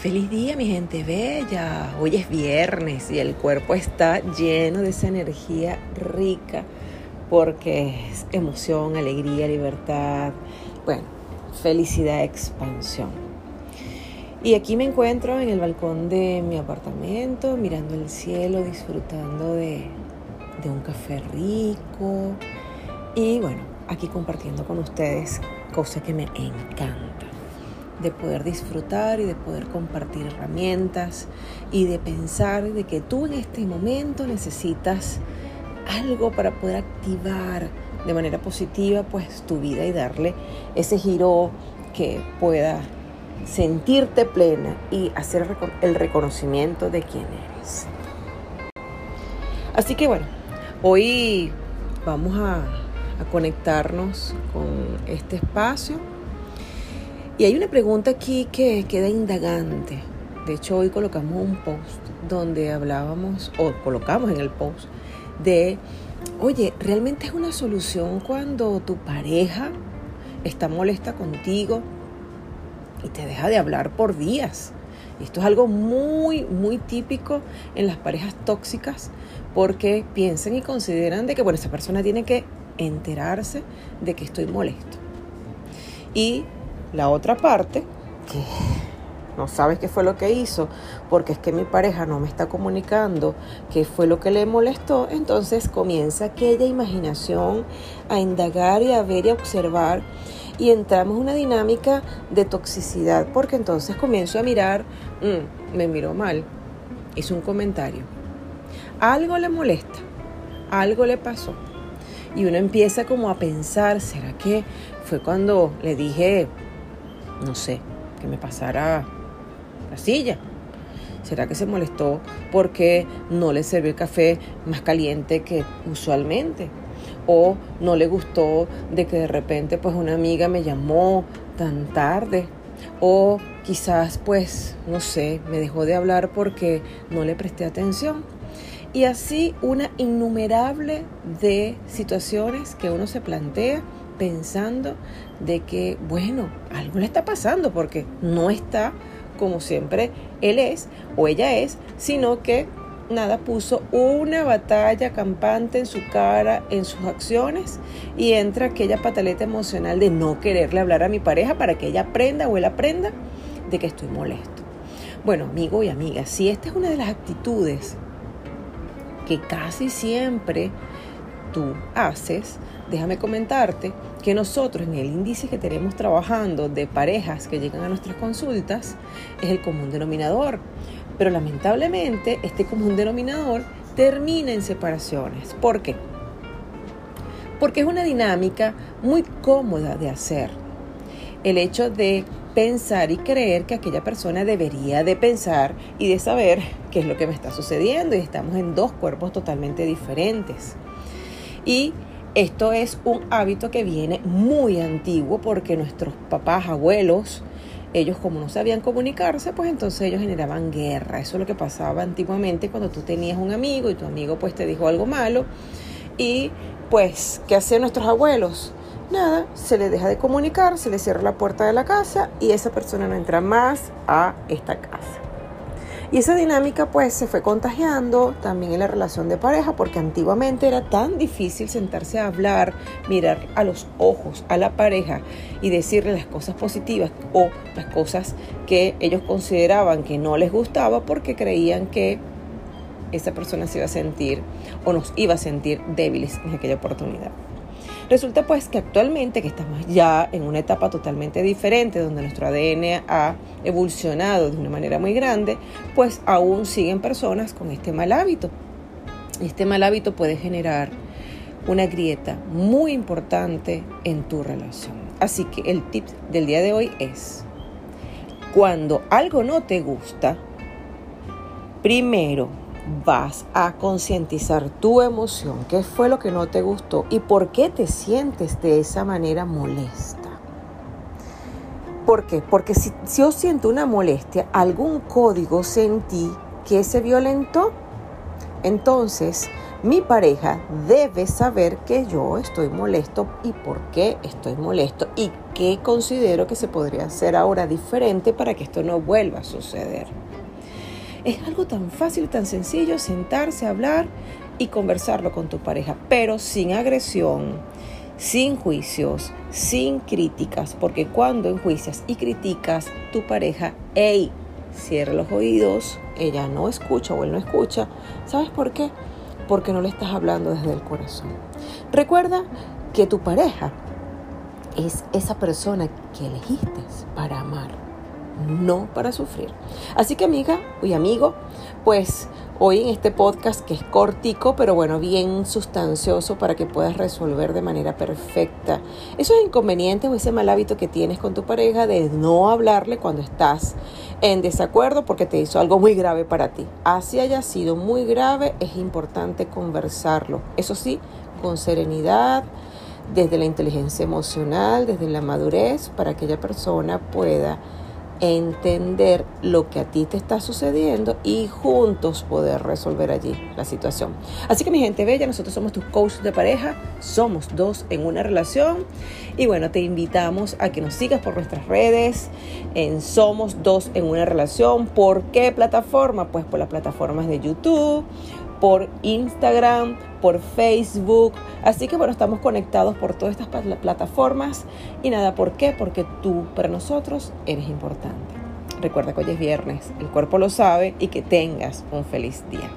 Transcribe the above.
Feliz día mi gente bella. Hoy es viernes y el cuerpo está lleno de esa energía rica porque es emoción, alegría, libertad, bueno, felicidad, expansión. Y aquí me encuentro en el balcón de mi apartamento, mirando el cielo, disfrutando de, un café rico y bueno, aquí compartiendo con ustedes cosas que me encantan de poder disfrutar y de poder compartir herramientas y de pensar de que tú en este momento necesitas algo para poder activar de manera positiva pues tu vida y darle ese giro que pueda sentirte plena y hacer el reconocimiento de quién eres. Así que bueno, hoy vamos a, a conectarnos con este espacio y hay una pregunta aquí que queda indagante. De hecho, hoy colocamos un post donde hablábamos, o colocamos en el post, de, oye, ¿realmente es una solución cuando tu pareja está molesta contigo y te deja de hablar por días? Esto es algo muy, muy típico en las parejas tóxicas porque piensan y consideran de que, bueno, esa persona tiene que enterarse de que estoy molesto. Y la otra parte, que no sabes qué fue lo que hizo, porque es que mi pareja no me está comunicando qué fue lo que le molestó, entonces comienza aquella imaginación a indagar y a ver y a observar y entramos en una dinámica de toxicidad, porque entonces comienzo a mirar, mm, me miró mal, hizo un comentario, algo le molesta, algo le pasó. Y uno empieza como a pensar, ¿será que fue cuando le dije no sé, que me pasara la silla. ¿Será que se molestó porque no le serví el café más caliente que usualmente? ¿O no le gustó de que de repente pues una amiga me llamó tan tarde? ¿O quizás pues, no sé, me dejó de hablar porque no le presté atención? Y así una innumerable de situaciones que uno se plantea pensando de que, bueno, algo le está pasando porque no está como siempre él es o ella es, sino que nada puso una batalla campante en su cara, en sus acciones, y entra aquella pataleta emocional de no quererle hablar a mi pareja para que ella aprenda o él aprenda de que estoy molesto. Bueno, amigo y amiga, si esta es una de las actitudes que casi siempre tú haces, déjame comentarte que nosotros en el índice que tenemos trabajando de parejas que llegan a nuestras consultas es el común denominador. Pero lamentablemente este común denominador termina en separaciones. ¿Por qué? Porque es una dinámica muy cómoda de hacer. El hecho de pensar y creer que aquella persona debería de pensar y de saber qué es lo que me está sucediendo y estamos en dos cuerpos totalmente diferentes. Y esto es un hábito que viene muy antiguo porque nuestros papás, abuelos, ellos como no sabían comunicarse, pues entonces ellos generaban guerra. Eso es lo que pasaba antiguamente cuando tú tenías un amigo y tu amigo pues te dijo algo malo. Y pues, ¿qué hacían nuestros abuelos? Nada, se le deja de comunicar, se le cierra la puerta de la casa y esa persona no entra más a esta casa. Y esa dinámica pues se fue contagiando también en la relación de pareja porque antiguamente era tan difícil sentarse a hablar, mirar a los ojos a la pareja y decirle las cosas positivas o las cosas que ellos consideraban que no les gustaba porque creían que esa persona se iba a sentir o nos iba a sentir débiles en aquella oportunidad. Resulta pues que actualmente que estamos ya en una etapa totalmente diferente donde nuestro ADN ha evolucionado de una manera muy grande, pues aún siguen personas con este mal hábito. Este mal hábito puede generar una grieta muy importante en tu relación. Así que el tip del día de hoy es, cuando algo no te gusta, primero vas a concientizar tu emoción, qué fue lo que no te gustó y por qué te sientes de esa manera molesta. ¿Por qué? Porque si, yo siento una molestia, algún código sentí que se violentó Entonces, mi pareja debe saber que yo estoy molesto y por qué estoy molesto y qué considero que se podría hacer ahora diferente para que esto no vuelva a suceder. Es algo tan fácil, tan sencillo, sentarse, hablar y conversarlo con tu pareja, pero sin agresión, sin juicios, sin críticas, porque cuando enjuicias y criticas tu pareja, hey, cierra los oídos, ella no escucha o él no escucha. ¿Sabes por qué? Porque no le estás hablando desde el corazón. Recuerda que tu pareja es esa persona que elegiste para amar, no para sufrir. Así que amiga y amigo, pues hoy en este podcast que es cortico, pero bueno, bien sustancioso para que puedas resolver de manera perfecta esos inconvenientes o ese mal hábito que tienes con tu pareja de no hablarle cuando estás en desacuerdo porque te hizo algo muy grave para ti. Así haya sido muy grave, es importante conversarlo. Eso sí, con serenidad, desde la inteligencia emocional, desde la madurez, para que aquella persona pueda entender lo que a ti te está sucediendo y juntos poder resolver allí la situación. Así que mi gente bella, nosotros somos tus coaches de pareja, somos dos en una relación y bueno, te invitamos a que nos sigas por nuestras redes en Somos dos en una relación. ¿Por qué plataforma? Pues por las plataformas de YouTube, por Instagram, por Facebook. Así que bueno, estamos conectados por todas estas plataformas. Y nada, ¿por qué? Porque tú para nosotros eres importante. Recuerda que hoy es viernes, el cuerpo lo sabe y que tengas un feliz día.